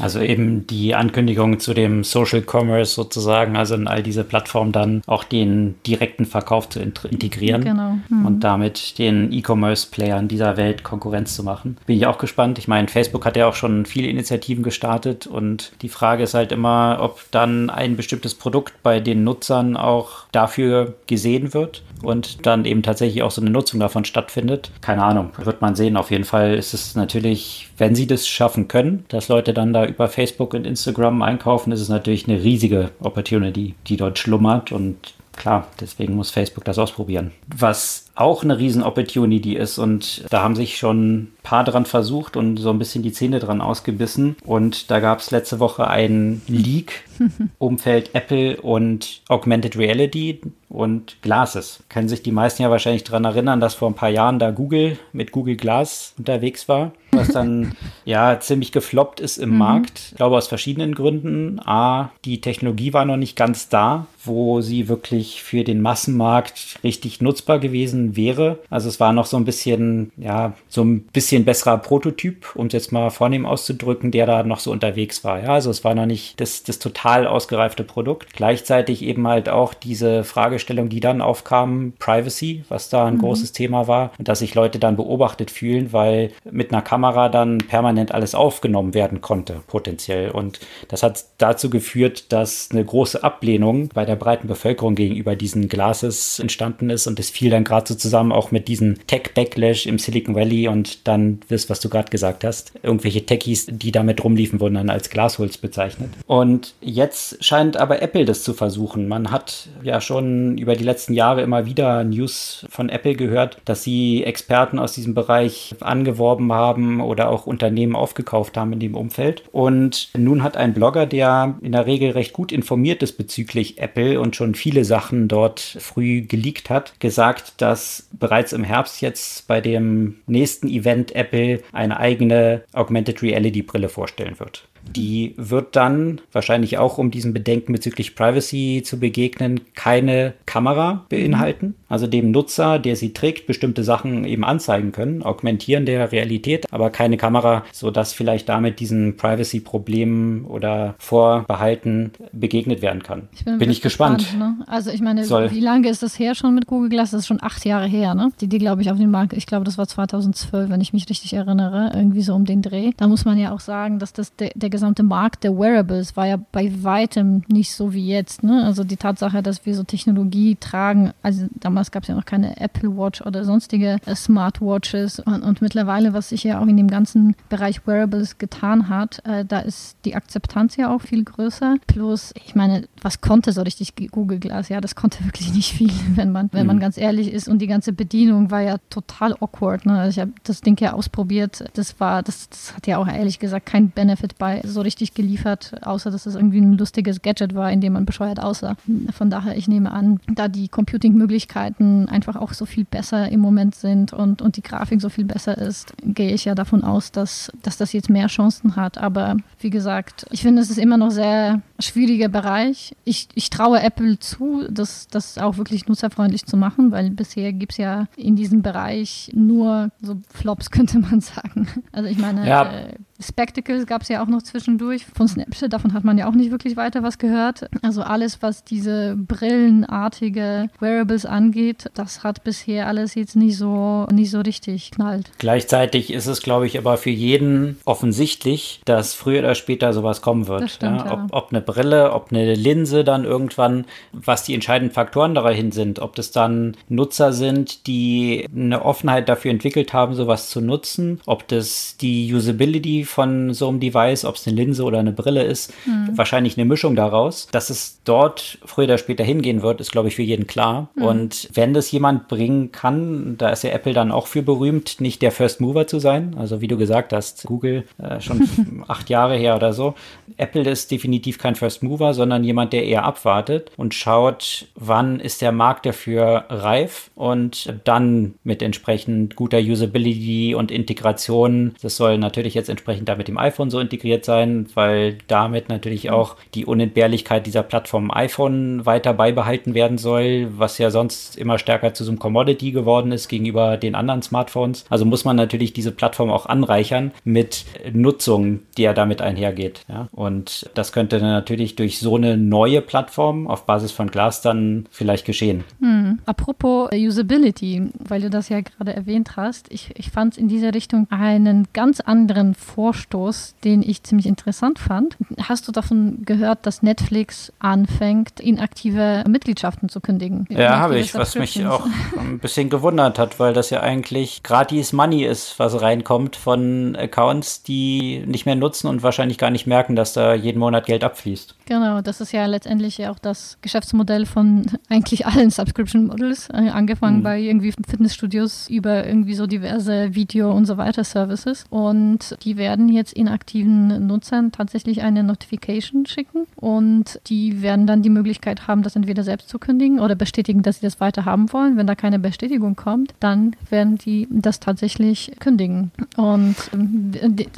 Also eben die Ankündigung zu dem Social Commerce sozusagen, also in all diese Plattformen dann auch den direkten Verkauf zu integrieren genau. mhm. und damit den E-Commerce-Playern dieser Welt Konkurrenz zu machen. Bin ich auch gespannt. Ich meine, Facebook hat ja auch schon viele Initiativen gestartet und die Frage ist halt immer, ob dann ein bestimmtes Produkt bei den Nutzern auch dafür gesehen wird und dann eben tatsächlich auch so eine Nutzung davon stattfindet. Keine Ahnung, wird man sehen. Auf jeden Fall ist es natürlich, wenn sie das schaffen können, dass Leute dann da über Facebook und Instagram einkaufen, ist es natürlich eine riesige Opportunity, die dort schlummert und klar, deswegen muss Facebook das ausprobieren. Was auch eine riesen Opportunity ist und da haben sich schon ein paar dran versucht und so ein bisschen die Zähne dran ausgebissen und da gab es letzte Woche einen Leak Umfeld Apple und Augmented Reality und Glasses. Können sich die meisten ja wahrscheinlich daran erinnern, dass vor ein paar Jahren da Google mit Google Glass unterwegs war, was dann ja ziemlich gefloppt ist im mhm. Markt. Ich glaube aus verschiedenen Gründen. A, die Technologie war noch nicht ganz da, wo sie wirklich für den Massenmarkt richtig nutzbar gewesen wäre. Also es war noch so ein bisschen, ja, so ein bisschen besserer Prototyp, um es jetzt mal vornehm auszudrücken, der da noch so unterwegs war. Ja, also es war noch nicht das, das total ausgereifte Produkt. Gleichzeitig eben halt auch diese Frage Fragestellung, die dann aufkam, Privacy, was da ein mhm. großes Thema war und dass sich Leute dann beobachtet fühlen, weil mit einer Kamera dann permanent alles aufgenommen werden konnte, potenziell. Und das hat dazu geführt, dass eine große Ablehnung bei der breiten Bevölkerung gegenüber diesen Glases entstanden ist und es fiel dann gerade so zusammen auch mit diesem Tech-Backlash im Silicon Valley und dann das, was du gerade gesagt hast, irgendwelche Techies, die damit rumliefen, wurden dann als Glasholz bezeichnet. Und jetzt scheint aber Apple das zu versuchen. Man hat ja schon über die letzten Jahre immer wieder News von Apple gehört, dass sie Experten aus diesem Bereich angeworben haben oder auch Unternehmen aufgekauft haben in dem Umfeld. Und nun hat ein Blogger, der in der Regel recht gut informiert ist bezüglich Apple und schon viele Sachen dort früh geleakt hat, gesagt, dass bereits im Herbst jetzt bei dem nächsten Event Apple eine eigene Augmented Reality Brille vorstellen wird. Die wird dann wahrscheinlich auch, um diesen Bedenken bezüglich Privacy zu begegnen, keine Kamera beinhalten. Also dem Nutzer, der sie trägt, bestimmte Sachen eben anzeigen können, augmentieren der Realität, aber keine Kamera, sodass vielleicht damit diesen Privacy-Problemen oder Vorbehalten begegnet werden kann. Ich bin, bin ich gespannt. gespannt ne? Also ich meine, Soll. wie lange ist das her schon mit Google Glass? Das ist schon acht Jahre her, ne? Die, die glaube ich, auf den Markt, ich glaube, das war 2012, wenn ich mich richtig erinnere, irgendwie so um den Dreh. Da muss man ja auch sagen, dass das der, der gesamte Markt der Wearables war ja bei weitem nicht so wie jetzt. Ne? Also die Tatsache, dass wir so Technologie tragen, also damals gab es ja noch keine Apple Watch oder sonstige äh, Smartwatches und, und, mittlerweile, was sich ja auch in dem ganzen Bereich Wearables getan hat, äh, da ist die Akzeptanz ja auch viel größer. Plus, ich meine, was konnte so richtig Google Glass? Ja, das konnte wirklich nicht viel, wenn man, wenn man mhm. ganz ehrlich ist. Und die ganze Bedienung war ja total awkward. Ne? Also ich habe das Ding ja ausprobiert. Das war, das, das hat ja auch ehrlich gesagt kein Benefit bei so richtig geliefert, außer dass es irgendwie ein lustiges Gadget war, in dem man bescheuert aussah. Von daher, ich nehme an, da die Computing-Möglichkeiten einfach auch so viel besser im Moment sind und, und die Grafik so viel besser ist, gehe ich ja davon aus, dass, dass das jetzt mehr Chancen hat. Aber wie gesagt, ich finde, es ist immer noch sehr schwieriger Bereich. Ich, ich traue Apple zu, das, das auch wirklich nutzerfreundlich zu machen, weil bisher gibt es ja in diesem Bereich nur so Flops, könnte man sagen. Also ich meine, ja. äh, Spectacles gab es ja auch noch zwischendurch von Snapchat, davon hat man ja auch nicht wirklich weiter was gehört. Also alles, was diese brillenartige Wearables angeht, das hat bisher alles jetzt nicht so, nicht so richtig knallt. Gleichzeitig ist es, glaube ich, aber für jeden offensichtlich, dass früher oder später sowas kommen wird. Stimmt, ja? Ob, ob, eine Brille, ob eine Linse dann irgendwann, was die entscheidenden Faktoren dahin sind, ob das dann Nutzer sind, die eine Offenheit dafür entwickelt haben, sowas zu nutzen, ob das die Usability von so einem Device, ob es eine Linse oder eine Brille ist, mhm. wahrscheinlich eine Mischung daraus. Dass es dort früher oder später hingehen wird, ist, glaube ich, für jeden klar. Mhm. Und wenn das jemand bringen kann, da ist ja Apple dann auch für berühmt, nicht der First Mover zu sein. Also wie du gesagt hast, Google äh, schon acht Jahre her oder so. Apple ist definitiv kein First Mover, sondern jemand, der eher abwartet und schaut, wann ist der Markt dafür reif und dann mit entsprechend guter Usability und Integration. Das soll natürlich jetzt entsprechend entsprechend da mit dem iPhone so integriert sein, weil damit natürlich auch die Unentbehrlichkeit dieser Plattform iPhone weiter beibehalten werden soll, was ja sonst immer stärker zu so einem Commodity geworden ist gegenüber den anderen Smartphones. Also muss man natürlich diese Plattform auch anreichern mit Nutzung, die ja damit einhergeht. Ja? Und das könnte dann natürlich durch so eine neue Plattform auf Basis von Glas dann vielleicht geschehen. Hm. Apropos Usability, weil du das ja gerade erwähnt hast, ich, ich fand in dieser Richtung einen ganz anderen Vorschlag Vorstoß, den ich ziemlich interessant fand. Hast du davon gehört, dass Netflix anfängt, inaktive Mitgliedschaften zu kündigen? Ja, habe ich, was mich auch ein bisschen gewundert hat, weil das ja eigentlich gratis Money ist, was reinkommt von Accounts, die nicht mehr nutzen und wahrscheinlich gar nicht merken, dass da jeden Monat Geld abfließt. Genau, das ist ja letztendlich ja auch das Geschäftsmodell von eigentlich allen Subscription Models, äh, angefangen mhm. bei irgendwie Fitnessstudios über irgendwie so diverse Video und so weiter Services. Und die werden werden jetzt inaktiven Nutzern tatsächlich eine Notification schicken und die werden dann die Möglichkeit haben, das entweder selbst zu kündigen oder bestätigen, dass sie das weiter haben wollen. Wenn da keine Bestätigung kommt, dann werden die das tatsächlich kündigen. Und ähm,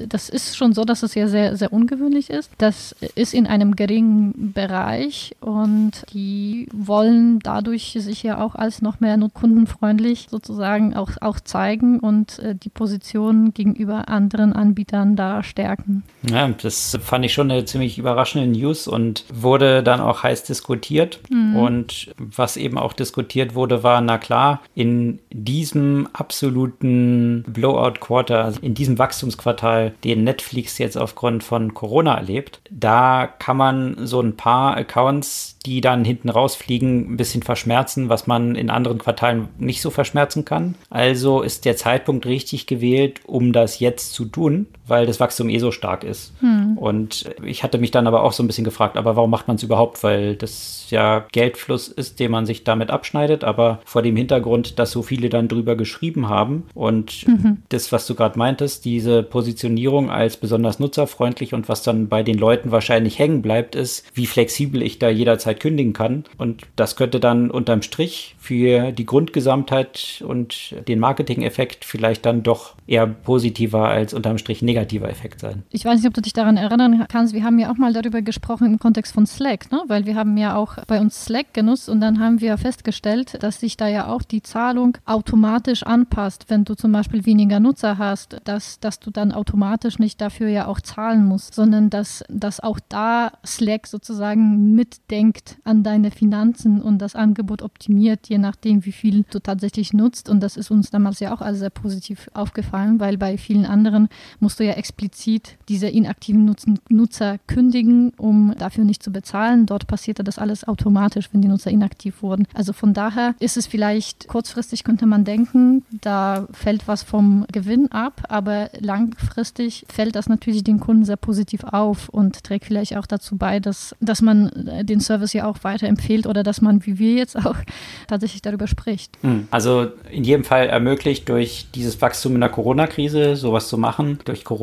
das ist schon so, dass es ja sehr, sehr ungewöhnlich ist. Das ist in einem geringen Bereich und die wollen dadurch sich ja auch als noch mehr kundenfreundlich sozusagen auch, auch zeigen und äh, die Position gegenüber anderen Anbietern da stärken. Ja, das fand ich schon eine ziemlich überraschende News und wurde dann auch heiß diskutiert. Mhm. Und was eben auch diskutiert wurde, war, na klar, in diesem absoluten Blowout-Quarter, also in diesem Wachstumsquartal, den Netflix jetzt aufgrund von Corona erlebt, da kann man so ein paar Accounts die dann hinten rausfliegen, ein bisschen verschmerzen, was man in anderen Quartalen nicht so verschmerzen kann. Also ist der Zeitpunkt richtig gewählt, um das jetzt zu tun, weil das Wachstum eh so stark ist. Hm. Und ich hatte mich dann aber auch so ein bisschen gefragt, aber warum macht man es überhaupt? Weil das ja Geldfluss ist, den man sich damit abschneidet, aber vor dem Hintergrund, dass so viele dann drüber geschrieben haben und mhm. das, was du gerade meintest, diese Positionierung als besonders nutzerfreundlich und was dann bei den Leuten wahrscheinlich hängen bleibt, ist, wie flexibel ich da jederzeit kündigen kann. Und das könnte dann unterm Strich für die Grundgesamtheit und den Marketing-Effekt vielleicht dann doch eher positiver als unterm Strich negativer Effekt sein. Ich weiß nicht, ob du dich daran erinnern kannst. Wir haben ja auch mal darüber gesprochen im Kontext von Slack, ne? weil wir haben ja auch bei uns Slack genutzt und dann haben wir festgestellt, dass sich da ja auch die Zahlung automatisch anpasst, wenn du zum Beispiel weniger Nutzer hast, dass, dass du dann automatisch nicht dafür ja auch zahlen musst, sondern dass, dass auch da Slack sozusagen mitdenkt an deine Finanzen und das Angebot optimiert, je nachdem, wie viel du tatsächlich nutzt. Und das ist uns damals ja auch als sehr positiv aufgefallen, weil bei vielen anderen musst du ja explizit diese inaktiven Nutzen, Nutzer kündigen, um dafür nicht zu bezahlen. Dort passierte das alles automatisch, wenn die Nutzer inaktiv wurden. Also von daher ist es vielleicht kurzfristig, könnte man denken, da fällt was vom Gewinn ab, aber langfristig fällt das natürlich den Kunden sehr positiv auf und trägt vielleicht auch dazu bei, dass, dass man den Service ja auch weiterempfiehlt oder dass man, wie wir jetzt auch, tatsächlich darüber spricht. Hm. Also in jedem Fall ermöglicht durch dieses Wachstum in der Corona-Krise sowas zu machen, durch Corona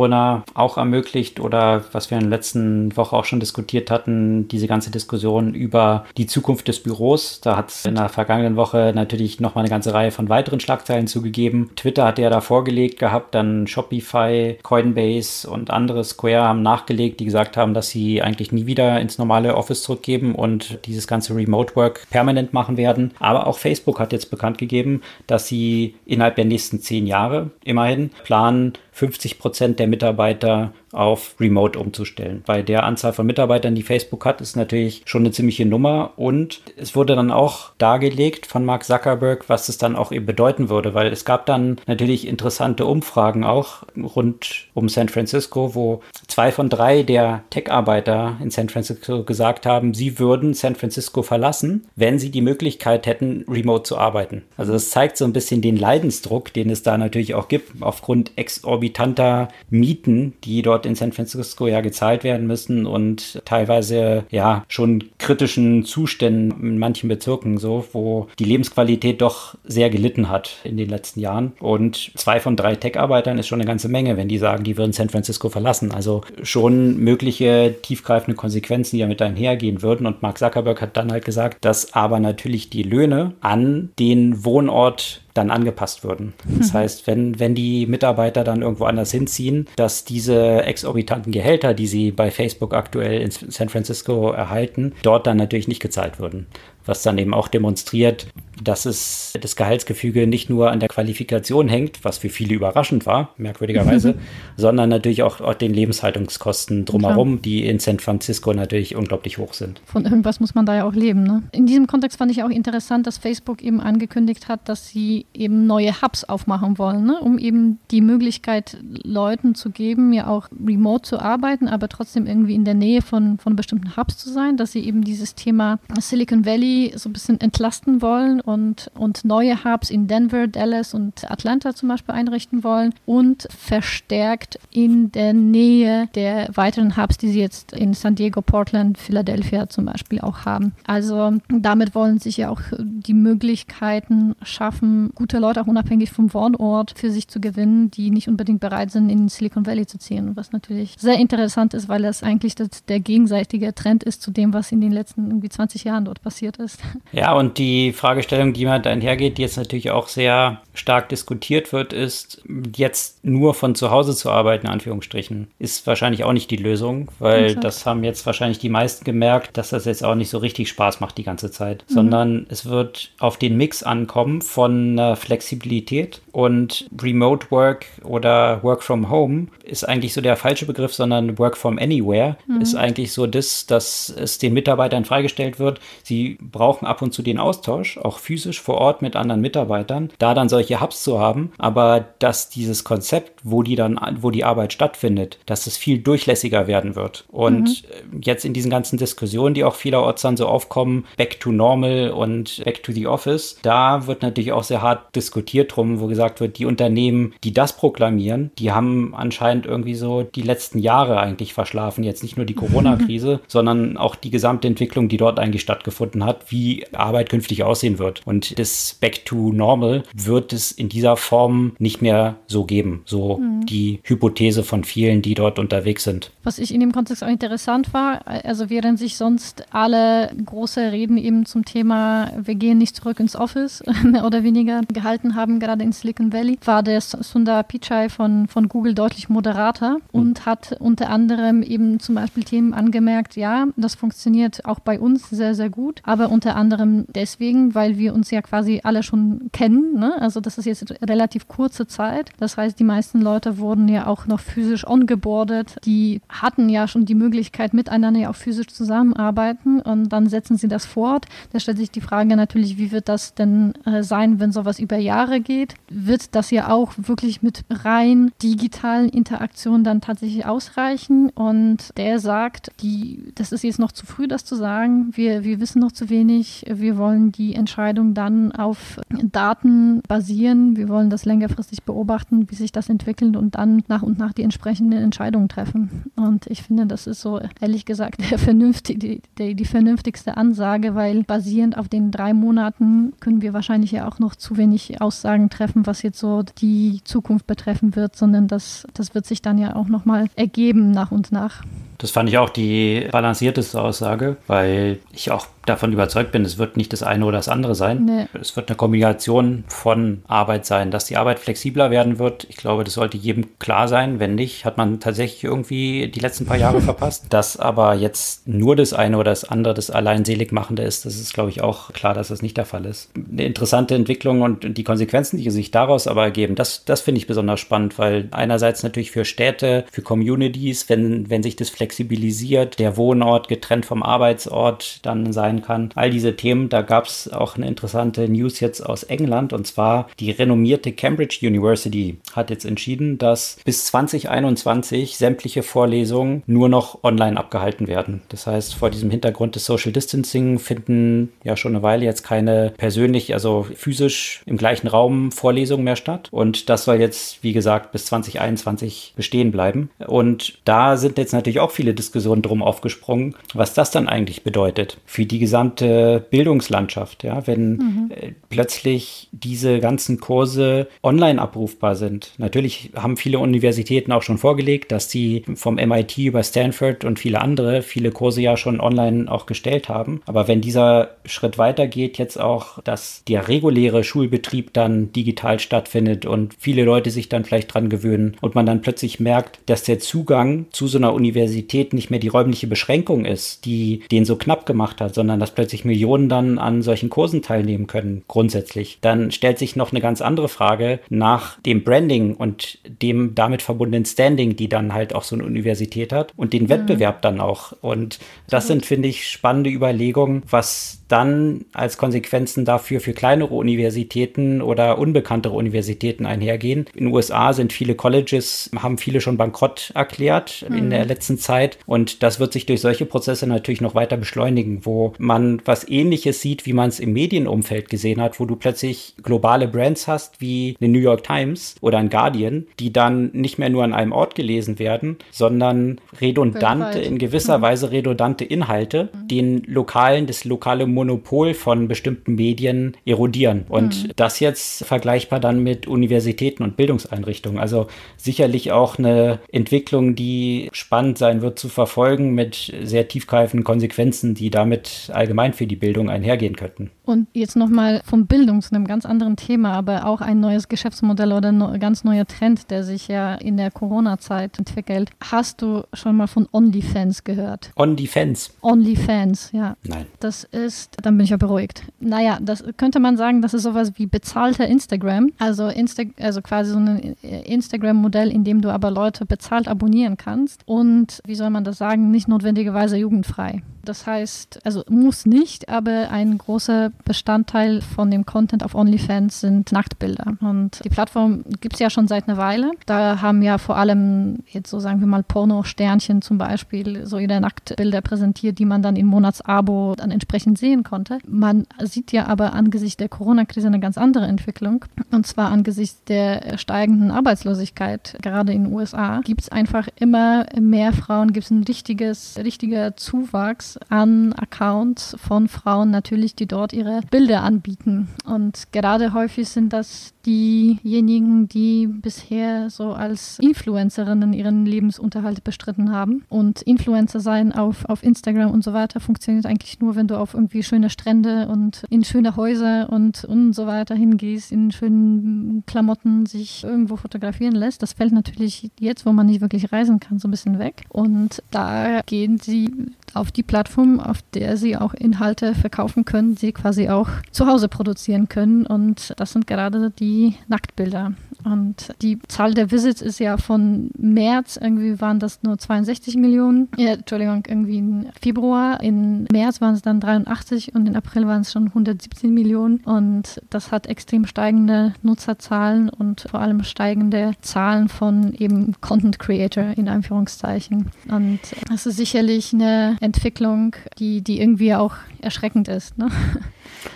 auch ermöglicht oder was wir in der letzten Woche auch schon diskutiert hatten, diese ganze Diskussion über die Zukunft des Büros. Da hat es in der vergangenen Woche natürlich nochmal eine ganze Reihe von weiteren Schlagzeilen zugegeben. Twitter hat ja da vorgelegt gehabt, dann Shopify, Coinbase und andere Square haben nachgelegt, die gesagt haben, dass sie eigentlich eigentlich nie wieder ins normale Office zurückgeben und dieses ganze Remote Work permanent machen werden. Aber auch Facebook hat jetzt bekannt gegeben, dass sie innerhalb der nächsten zehn Jahre immerhin planen, 50 Prozent der Mitarbeiter auf Remote umzustellen. Bei der Anzahl von Mitarbeitern, die Facebook hat, ist natürlich schon eine ziemliche Nummer. Und es wurde dann auch dargelegt von Mark Zuckerberg, was es dann auch eben bedeuten würde, weil es gab dann natürlich interessante Umfragen auch rund um San Francisco, wo zwei von drei der Tech-Arbeiter in San Francisco gesagt haben, sie würden San Francisco verlassen, wenn sie die Möglichkeit hätten, remote zu arbeiten. Also das zeigt so ein bisschen den Leidensdruck, den es da natürlich auch gibt, aufgrund exorbitanter Mieten, die dort dort in San Francisco ja gezahlt werden müssen und teilweise ja schon kritischen Zuständen in manchen Bezirken so, wo die Lebensqualität doch sehr gelitten hat in den letzten Jahren. Und zwei von drei Tech-Arbeitern ist schon eine ganze Menge, wenn die sagen, die würden San Francisco verlassen. Also schon mögliche tiefgreifende Konsequenzen, die damit einhergehen würden. Und Mark Zuckerberg hat dann halt gesagt, dass aber natürlich die Löhne an den Wohnort dann angepasst würden. Das mhm. heißt, wenn, wenn die Mitarbeiter dann irgendwo anders hinziehen, dass diese exorbitanten Gehälter, die sie bei Facebook aktuell in San Francisco erhalten, dort dann natürlich nicht gezahlt würden was dann eben auch demonstriert, dass es das Gehaltsgefüge nicht nur an der Qualifikation hängt, was für viele überraschend war, merkwürdigerweise, sondern natürlich auch, auch, den Lebenshaltungskosten drumherum, die in San Francisco natürlich unglaublich hoch sind. Von irgendwas muss man da ja auch leben. Ne? In diesem Kontext fand ich auch interessant, dass Facebook eben angekündigt hat, dass sie eben neue Hubs aufmachen wollen, ne? um eben die Möglichkeit Leuten zu geben, ja auch remote zu arbeiten, aber trotzdem irgendwie in der Nähe von, von bestimmten Hubs zu sein, dass sie eben dieses Thema Silicon Valley so ein bisschen entlasten wollen und, und neue Hubs in Denver, Dallas und Atlanta zum Beispiel einrichten wollen und verstärkt in der Nähe der weiteren Hubs, die sie jetzt in San Diego, Portland, Philadelphia zum Beispiel auch haben. Also damit wollen sich ja auch die Möglichkeiten schaffen, gute Leute auch unabhängig vom Wohnort für sich zu gewinnen, die nicht unbedingt bereit sind, in Silicon Valley zu ziehen. Was natürlich sehr interessant ist, weil das eigentlich das, der gegenseitige Trend ist zu dem, was in den letzten irgendwie 20 Jahren dort passiert ist. Ja, und die Fragestellung, die man einhergeht, die jetzt natürlich auch sehr stark diskutiert wird, ist, jetzt nur von zu Hause zu arbeiten, in Anführungsstrichen, ist wahrscheinlich auch nicht die Lösung, weil Exakt. das haben jetzt wahrscheinlich die meisten gemerkt, dass das jetzt auch nicht so richtig Spaß macht die ganze Zeit, mhm. sondern es wird auf den Mix ankommen von äh, Flexibilität und Remote Work oder Work from Home ist eigentlich so der falsche Begriff, sondern Work from Anywhere mhm. ist eigentlich so das, dass es den Mitarbeitern freigestellt wird. Sie brauchen ab und zu den Austausch, auch physisch vor Ort mit anderen Mitarbeitern, da dann solche Hubs zu haben, aber dass dieses Konzept, wo die dann, wo die Arbeit stattfindet, dass es viel durchlässiger werden wird. Und mhm. jetzt in diesen ganzen Diskussionen, die auch vielerorts dann so aufkommen, back to normal und back to the office, da wird natürlich auch sehr hart diskutiert drum, wo gesagt wird, die Unternehmen, die das proklamieren, die haben anscheinend irgendwie so die letzten Jahre eigentlich verschlafen. Jetzt nicht nur die Corona-Krise, sondern auch die gesamte Entwicklung, die dort eigentlich stattgefunden hat, wie Arbeit künftig aussehen wird. Und das Back to Normal wird es in dieser Form nicht mehr so geben. So mhm. die Hypothese von vielen, die dort unterwegs sind. Was ich in dem Kontext auch interessant war, also während sich sonst alle große Reden eben zum Thema, wir gehen nicht zurück ins Office, mehr oder weniger gehalten haben, gerade in Silicon Valley, war der Sundar Pichai von, von Google deutlich moderater mhm. und hat unter anderem eben zum Beispiel Themen angemerkt, ja, das funktioniert auch bei uns sehr, sehr gut, aber unter anderem deswegen, weil wir uns ja quasi alle schon kennen. Ne? Also das ist jetzt relativ kurze Zeit. Das heißt, die meisten Leute wurden ja auch noch physisch ongeboardet. Die hatten ja schon die Möglichkeit, miteinander ja auch physisch zusammenarbeiten und dann setzen sie das fort. Da stellt sich die Frage natürlich, wie wird das denn äh, sein, wenn sowas über Jahre geht? Wird das ja auch wirklich mit rein digitalen Interaktionen dann tatsächlich ausreichen? Und der sagt, die, das ist jetzt noch zu früh, das zu sagen. Wir, wir wissen noch zu wenig. Wir wollen die Entscheidung dann auf Daten basieren. Wir wollen das längerfristig beobachten, wie sich das entwickelt und dann nach und nach die entsprechenden Entscheidungen treffen. Und ich finde, das ist so ehrlich gesagt vernünftig, die, die, die vernünftigste Ansage, weil basierend auf den drei Monaten können wir wahrscheinlich ja auch noch zu wenig Aussagen treffen, was jetzt so die Zukunft betreffen wird, sondern das, das wird sich dann ja auch nochmal ergeben nach und nach. Das fand ich auch die balancierteste Aussage, weil ich auch davon überzeugt bin, es wird nicht das eine oder das andere sein. Nee. Es wird eine Kombination von Arbeit sein, dass die Arbeit flexibler werden wird. Ich glaube, das sollte jedem klar sein. Wenn nicht, hat man tatsächlich irgendwie die letzten paar Jahre verpasst. Dass aber jetzt nur das eine oder das andere das allein selig machende ist, das ist, glaube ich, auch klar, dass das nicht der Fall ist. Eine interessante Entwicklung und die Konsequenzen, die sich daraus aber ergeben, das, das finde ich besonders spannend, weil einerseits natürlich für Städte, für Communities, wenn, wenn sich das flexibilisiert, der Wohnort getrennt vom Arbeitsort dann sein sein kann. All diese Themen, da gab es auch eine interessante News jetzt aus England und zwar die renommierte Cambridge University hat jetzt entschieden, dass bis 2021 sämtliche Vorlesungen nur noch online abgehalten werden. Das heißt, vor diesem Hintergrund des Social Distancing finden ja schon eine Weile jetzt keine persönlich, also physisch im gleichen Raum Vorlesungen mehr statt. Und das soll jetzt, wie gesagt, bis 2021 bestehen bleiben. Und da sind jetzt natürlich auch viele Diskussionen drum aufgesprungen, was das dann eigentlich bedeutet für die gesamte Bildungslandschaft, ja, wenn mhm. äh, plötzlich diese ganzen Kurse online abrufbar sind. Natürlich haben viele Universitäten auch schon vorgelegt, dass sie vom MIT über Stanford und viele andere viele Kurse ja schon online auch gestellt haben. Aber wenn dieser Schritt weitergeht, jetzt auch, dass der reguläre Schulbetrieb dann digital stattfindet und viele Leute sich dann vielleicht dran gewöhnen und man dann plötzlich merkt, dass der Zugang zu so einer Universität nicht mehr die räumliche Beschränkung ist, die den so knapp gemacht hat, sondern sondern dass plötzlich Millionen dann an solchen Kursen teilnehmen können, grundsätzlich. Dann stellt sich noch eine ganz andere Frage nach dem Branding und dem damit verbundenen Standing, die dann halt auch so eine Universität hat und den mhm. Wettbewerb dann auch. Und das sind, finde ich, spannende Überlegungen, was dann als Konsequenzen dafür für kleinere Universitäten oder unbekanntere Universitäten einhergehen. In den USA sind viele Colleges, haben viele schon bankrott erklärt mhm. in der letzten Zeit und das wird sich durch solche Prozesse natürlich noch weiter beschleunigen, wo man was ähnliches sieht, wie man es im Medienumfeld gesehen hat, wo du plötzlich globale Brands hast wie eine New York Times oder ein Guardian, die dann nicht mehr nur an einem Ort gelesen werden, sondern redundante, in gewisser mhm. Weise redundante Inhalte, mhm. den lokalen, das lokale Monopol von bestimmten Medien erodieren. Und mhm. das jetzt vergleichbar dann mit Universitäten und Bildungseinrichtungen. Also sicherlich auch eine Entwicklung, die spannend sein wird zu verfolgen mit sehr tiefgreifenden Konsequenzen, die damit allgemein für die Bildung einhergehen könnten. Und jetzt nochmal vom Bildung zu einem ganz anderen Thema, aber auch ein neues Geschäftsmodell oder ein ganz neuer Trend, der sich ja in der Corona-Zeit entwickelt. Hast du schon mal von OnlyFans gehört? OnlyFans? OnlyFans, ja. Nein. Das ist, dann bin ich ja beruhigt. Naja, das könnte man sagen, das ist sowas wie bezahlter Instagram. Also, Insta also quasi so ein Instagram-Modell, in dem du aber Leute bezahlt abonnieren kannst. Und wie soll man das sagen, nicht notwendigerweise jugendfrei. Das heißt, also muss nicht, aber ein großer Bestandteil von dem Content auf OnlyFans sind Nacktbilder. Und die Plattform gibt es ja schon seit einer Weile. Da haben ja vor allem jetzt so sagen wir mal Porno-Sternchen zum Beispiel so ihre Nacktbilder präsentiert, die man dann im Monatsabo dann entsprechend sehen konnte. Man sieht ja aber angesichts der Corona-Krise eine ganz andere Entwicklung. Und zwar angesichts der steigenden Arbeitslosigkeit, gerade in den USA, gibt es einfach immer mehr Frauen, gibt es ein richtiges, richtiger Zuwachs an Accounts von Frauen natürlich, die dort ihre Bilder anbieten. Und gerade häufig sind das diejenigen, die bisher so als Influencerinnen ihren Lebensunterhalt bestritten haben. Und Influencer sein auf, auf Instagram und so weiter funktioniert eigentlich nur, wenn du auf irgendwie schöne Strände und in schöne Häuser und, und so weiter hingehst, in schönen Klamotten sich irgendwo fotografieren lässt. Das fällt natürlich jetzt, wo man nicht wirklich reisen kann, so ein bisschen weg. Und da gehen sie auf die Plattform, auf der sie auch Inhalte verkaufen können, die quasi auch zu Hause produzieren können. Und das sind gerade die Nacktbilder. Und die Zahl der Visits ist ja von März, irgendwie waren das nur 62 Millionen. Ja, Entschuldigung, irgendwie im Februar. In März waren es dann 83 und in April waren es schon 117 Millionen. Und das hat extrem steigende Nutzerzahlen und vor allem steigende Zahlen von eben Content Creator in Anführungszeichen. Und das ist sicherlich eine Entwicklung, die, die irgendwie auch erschreckend ist. Ne?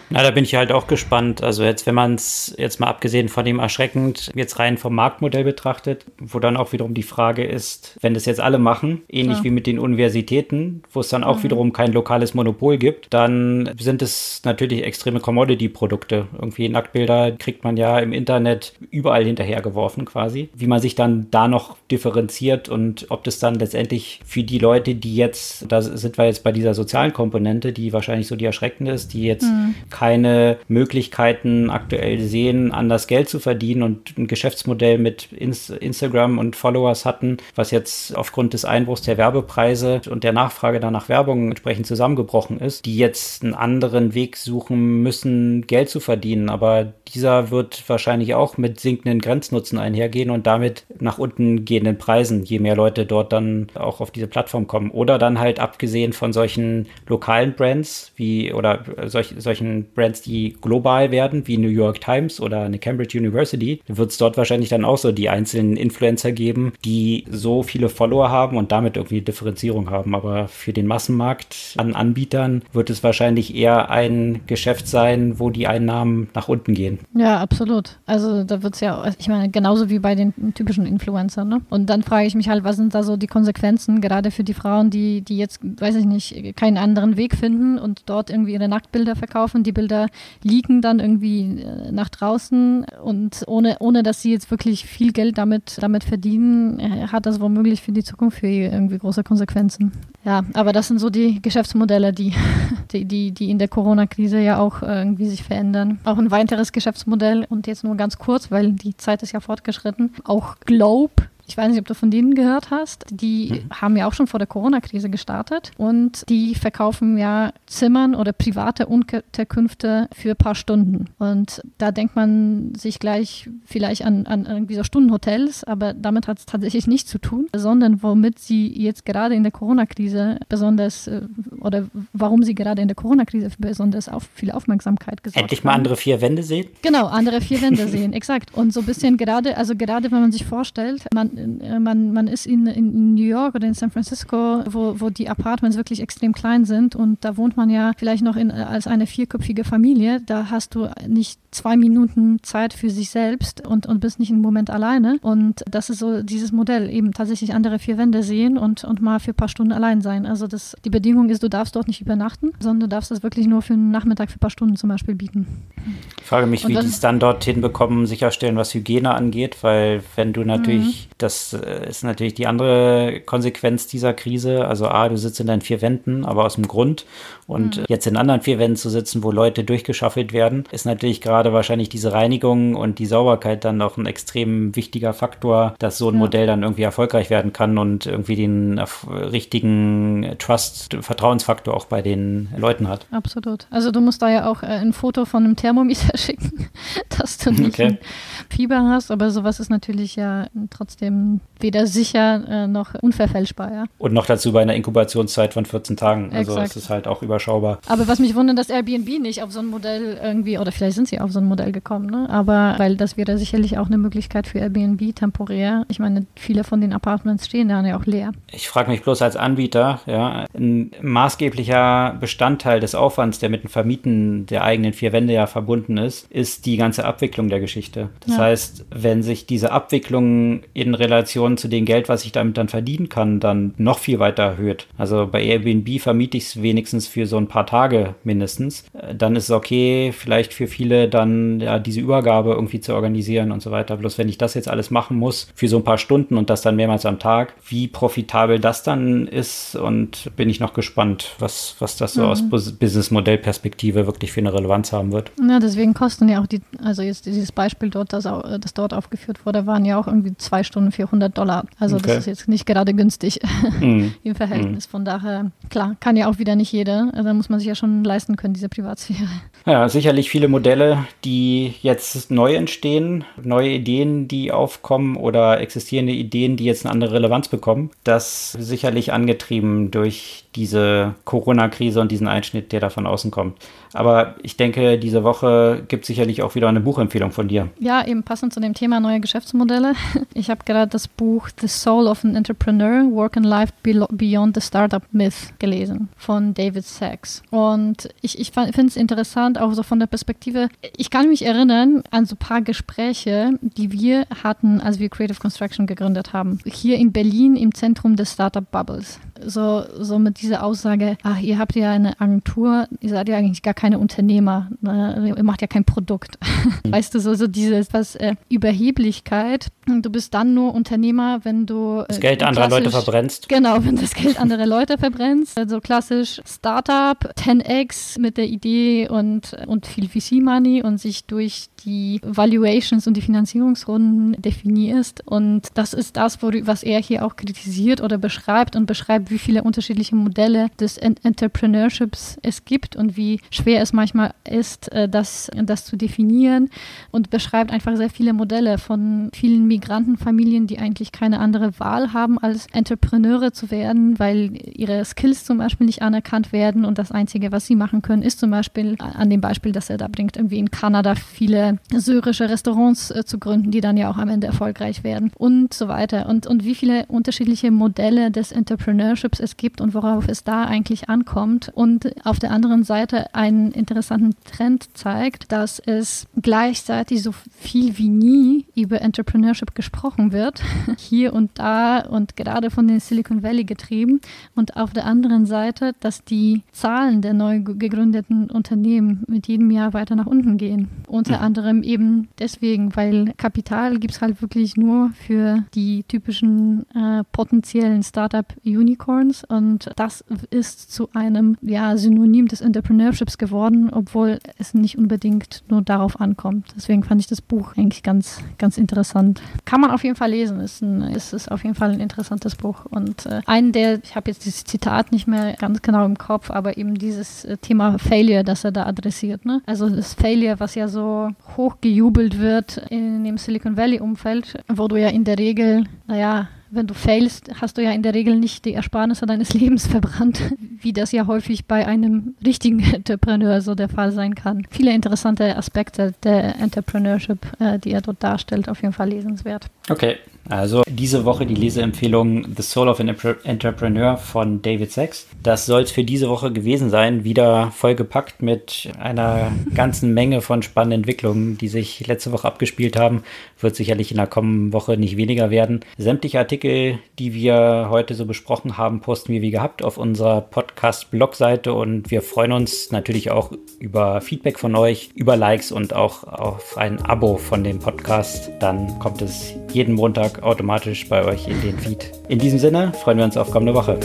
Na, da bin ich halt auch gespannt. Also jetzt, wenn man es jetzt mal abgesehen von dem erschreckend jetzt rein vom Marktmodell betrachtet, wo dann auch wiederum die Frage ist, wenn das jetzt alle machen, ähnlich ja. wie mit den Universitäten, wo es dann auch mhm. wiederum kein lokales Monopol gibt, dann sind es natürlich extreme Commodity-Produkte. Irgendwie Nacktbilder kriegt man ja im Internet überall hinterhergeworfen quasi. Wie man sich dann da noch differenziert und ob das dann letztendlich für die Leute, die jetzt, da sind wir jetzt bei dieser sozialen Komponente, die wahrscheinlich so die erschreckende ist, die jetzt mhm. Keine Möglichkeiten aktuell sehen, anders Geld zu verdienen und ein Geschäftsmodell mit Instagram und Followers hatten, was jetzt aufgrund des Einbruchs der Werbepreise und der Nachfrage danach Werbung entsprechend zusammengebrochen ist, die jetzt einen anderen Weg suchen müssen, Geld zu verdienen. Aber dieser wird wahrscheinlich auch mit sinkenden Grenznutzen einhergehen und damit nach unten gehenden Preisen, je mehr Leute dort dann auch auf diese Plattform kommen. Oder dann halt abgesehen von solchen lokalen Brands wie oder solch, solchen Brands, die global werden, wie New York Times oder eine Cambridge University, wird es dort wahrscheinlich dann auch so die einzelnen Influencer geben, die so viele Follower haben und damit irgendwie Differenzierung haben. Aber für den Massenmarkt an Anbietern wird es wahrscheinlich eher ein Geschäft sein, wo die Einnahmen nach unten gehen. Ja, absolut. Also da wird es ja, ich meine, genauso wie bei den typischen Influencern. Ne? Und dann frage ich mich halt, was sind da so die Konsequenzen, gerade für die Frauen, die, die jetzt, weiß ich nicht, keinen anderen Weg finden und dort irgendwie ihre Nacktbilder verkaufen. Die Bilder liegen dann irgendwie äh, nach draußen und ohne, ohne dass sie jetzt wirklich viel Geld damit, damit verdienen, äh, hat das womöglich für die Zukunft für irgendwie große Konsequenzen. Ja, aber das sind so die Geschäftsmodelle, die, die, die, die in der Corona-Krise ja auch irgendwie sich verändern. Auch ein weiteres Geschäftsmodell und jetzt nur ganz kurz, weil die Zeit ist ja fortgeschritten. Auch Globe ich weiß nicht, ob du von denen gehört hast. Die hm. haben ja auch schon vor der Corona-Krise gestartet und die verkaufen ja Zimmern oder private Unterkünfte für ein paar Stunden. Und da denkt man sich gleich vielleicht an, an irgendwie so Stundenhotels, aber damit hat es tatsächlich nichts zu tun, sondern womit sie jetzt gerade in der Corona-Krise besonders äh, oder warum sie gerade in der Corona-Krise besonders auf viel Aufmerksamkeit gesorgt Endlich mal andere vier Wände sehen? Genau, andere vier Wände sehen, exakt. Und so ein bisschen gerade, also gerade wenn man sich vorstellt, man äh, man, man ist in, in New York oder in San Francisco, wo, wo die Apartments wirklich extrem klein sind und da wohnt man ja vielleicht noch in, als eine vierköpfige Familie. Da hast du nicht zwei Minuten Zeit für sich selbst und, und bist nicht im Moment alleine. Und das ist so dieses Modell, eben tatsächlich andere vier Wände sehen und, und mal für ein paar Stunden allein sein. Also das, die Bedingung ist, du darfst dort nicht übernachten, sondern du darfst das wirklich nur für einen Nachmittag für ein paar Stunden zum Beispiel bieten. Ich frage mich, und wie die es dann dorthin bekommen, sicherstellen, was Hygiene angeht, weil wenn du natürlich, mhm. das äh, ist natürlich die andere Konsequenz dieser Krise, also A, du sitzt in deinen vier Wänden, aber aus dem Grund und mhm. jetzt in anderen vier Wänden zu sitzen, wo Leute durchgeschaffelt werden, ist natürlich gerade wahrscheinlich diese Reinigung und die Sauberkeit dann noch ein extrem wichtiger Faktor, dass so ein ja. Modell dann irgendwie erfolgreich werden kann und irgendwie den richtigen Trust, Vertrauensfaktor auch bei den Leuten hat. Absolut. Also du musst da ja auch äh, ein Foto von einem Thermometer schicken, dass du nicht okay. Fieber hast, aber sowas ist natürlich ja trotzdem weder sicher äh, noch unverfälschbar. Ja? Und noch dazu bei einer Inkubationszeit von 14 Tagen. Also Exakt. es ist halt auch überschaubar. Aber was mich wundert, dass Airbnb nicht auf so ein Modell irgendwie, oder vielleicht sind sie auf so ein Modell gekommen, ne? aber weil das wäre sicherlich auch eine Möglichkeit für Airbnb temporär. Ich meine, viele von den Apartments stehen da ja auch leer. Ich frage mich bloß als Anbieter, ja, ein maßgeblicher Bestandteil des Aufwands, der mit dem Vermieten der eigenen vier Wände ja verbunden ist, ist die ganze Abwicklung der Geschichte. Das ja. heißt, wenn sich diese Abwicklung in Relation zu dem Geld, was ich damit dann verdienen kann, dann noch viel weiter erhöht. Also bei Airbnb vermiete ich es wenigstens für so ein paar Tage mindestens. Äh, dann ist es okay, vielleicht für viele dann ja diese Übergabe irgendwie zu organisieren und so weiter. Bloß wenn ich das jetzt alles machen muss für so ein paar Stunden und das dann mehrmals am Tag, wie profitabel das dann ist und bin ich noch gespannt, was, was das so mhm. aus Businessmodellperspektive wirklich für eine Relevanz haben wird. Ja, deswegen kosten ja auch die, also jetzt dieses Beispiel dort, das, das dort aufgeführt wurde, waren ja auch irgendwie zwei Stunden für 100 Dollar. Also okay. das ist jetzt nicht gerade günstig mm. im Verhältnis. Mm. Von daher, klar, kann ja auch wieder nicht jeder. Also da muss man sich ja schon leisten können, diese Privatsphäre. Ja, sicherlich viele Modelle, die jetzt neu entstehen, neue Ideen, die aufkommen oder existierende Ideen, die jetzt eine andere Relevanz bekommen. Das sicherlich angetrieben durch diese Corona-Krise und diesen Einschnitt, der da von außen kommt. Aber ich denke, diese Woche gibt es sicherlich auch wieder eine Buchempfehlung von dir. Ja, eben passend zu dem Thema neue Geschäftsmodelle. Ich habe gerade das Buch The Soul of an Entrepreneur, Work and Life Beyond the Startup Myth gelesen von David Sachs. Und ich, ich finde es interessant, auch so von der Perspektive, ich kann mich erinnern an so ein paar Gespräche, die wir hatten, als wir Creative Construction gegründet haben. Hier in Berlin im Zentrum des Startup Bubbles. So, so mit dieser Aussage, ach, ihr habt ja eine Agentur, ihr seid ja eigentlich gar keine Unternehmer, ne? ihr macht ja kein Produkt. Mhm. Weißt du, so, so diese was, äh, Überheblichkeit. Du bist dann nur Unternehmer, wenn du äh, das Geld anderer Leute verbrennst. Genau, wenn das Geld anderer Leute verbrennst. Also klassisch Startup, 10x mit der Idee und, und viel VC-Money und sich durch die Valuations und die Finanzierungsrunden definierst. Und das ist das, was er hier auch kritisiert oder beschreibt und beschreibt, wie viele unterschiedliche Modelle des Entrepreneurships es gibt und wie schwer es manchmal ist, äh, das, das zu definieren und beschreibt einfach sehr viele Modelle von vielen Migrantenfamilien, die eigentlich keine andere Wahl haben, als Entrepreneure zu werden, weil ihre Skills zum Beispiel nicht anerkannt werden und das Einzige, was sie machen können, ist zum Beispiel an dem Beispiel, das er da bringt, irgendwie in Kanada viele syrische Restaurants äh, zu gründen, die dann ja auch am Ende erfolgreich werden und so weiter. Und, und wie viele unterschiedliche Modelle des Entrepreneurships es gibt und worauf es da eigentlich ankommt. Und auf der anderen Seite einen interessanten Trend zeigt, dass es gleichzeitig so viel wie nie über Entrepreneurship gesprochen wird, hier und da und gerade von den Silicon Valley getrieben. Und auf der anderen Seite, dass die Zahlen der neu gegründeten Unternehmen mit jedem Jahr weiter nach unten gehen. Unter anderem eben deswegen, weil Kapital gibt es halt wirklich nur für die typischen äh, potenziellen Startup-Unicorns und das ist zu einem ja, Synonym des Entrepreneurships geworden, obwohl es nicht unbedingt nur darauf ankommt. Deswegen fand ich das Buch eigentlich ganz, ganz interessant. Kann man auf jeden Fall lesen, ein, ist, ist auf jeden Fall ein interessantes Buch und äh, ein der, ich habe jetzt dieses Zitat nicht mehr ganz genau im Kopf, aber eben dieses äh, Thema Failure, das er da adressiert. Ne? Also das Failure, was ja so hochgejubelt wird in dem Silicon Valley-Umfeld, wo du ja in der Regel, naja, wenn du failst, hast du ja in der Regel nicht die Ersparnisse deines Lebens verbrannt, wie das ja häufig bei einem richtigen Entrepreneur so der Fall sein kann. Viele interessante Aspekte der Entrepreneurship, äh, die er dort darstellt, auf jeden Fall lesenswert. Okay, also diese Woche die Leseempfehlung The Soul of an Entrepreneur von David Sachs. Das soll es für diese Woche gewesen sein. Wieder vollgepackt mit einer ganzen Menge von spannenden Entwicklungen, die sich letzte Woche abgespielt haben. Wird sicherlich in der kommenden Woche nicht weniger werden. Sämtliche Artikel, die wir heute so besprochen haben, posten wir wie gehabt auf unserer Podcast-Blogseite und wir freuen uns natürlich auch über Feedback von euch, über Likes und auch auf ein Abo von dem Podcast. Dann kommt es jeden Montag automatisch bei euch in den Feed. In diesem Sinne freuen wir uns auf kommende Woche.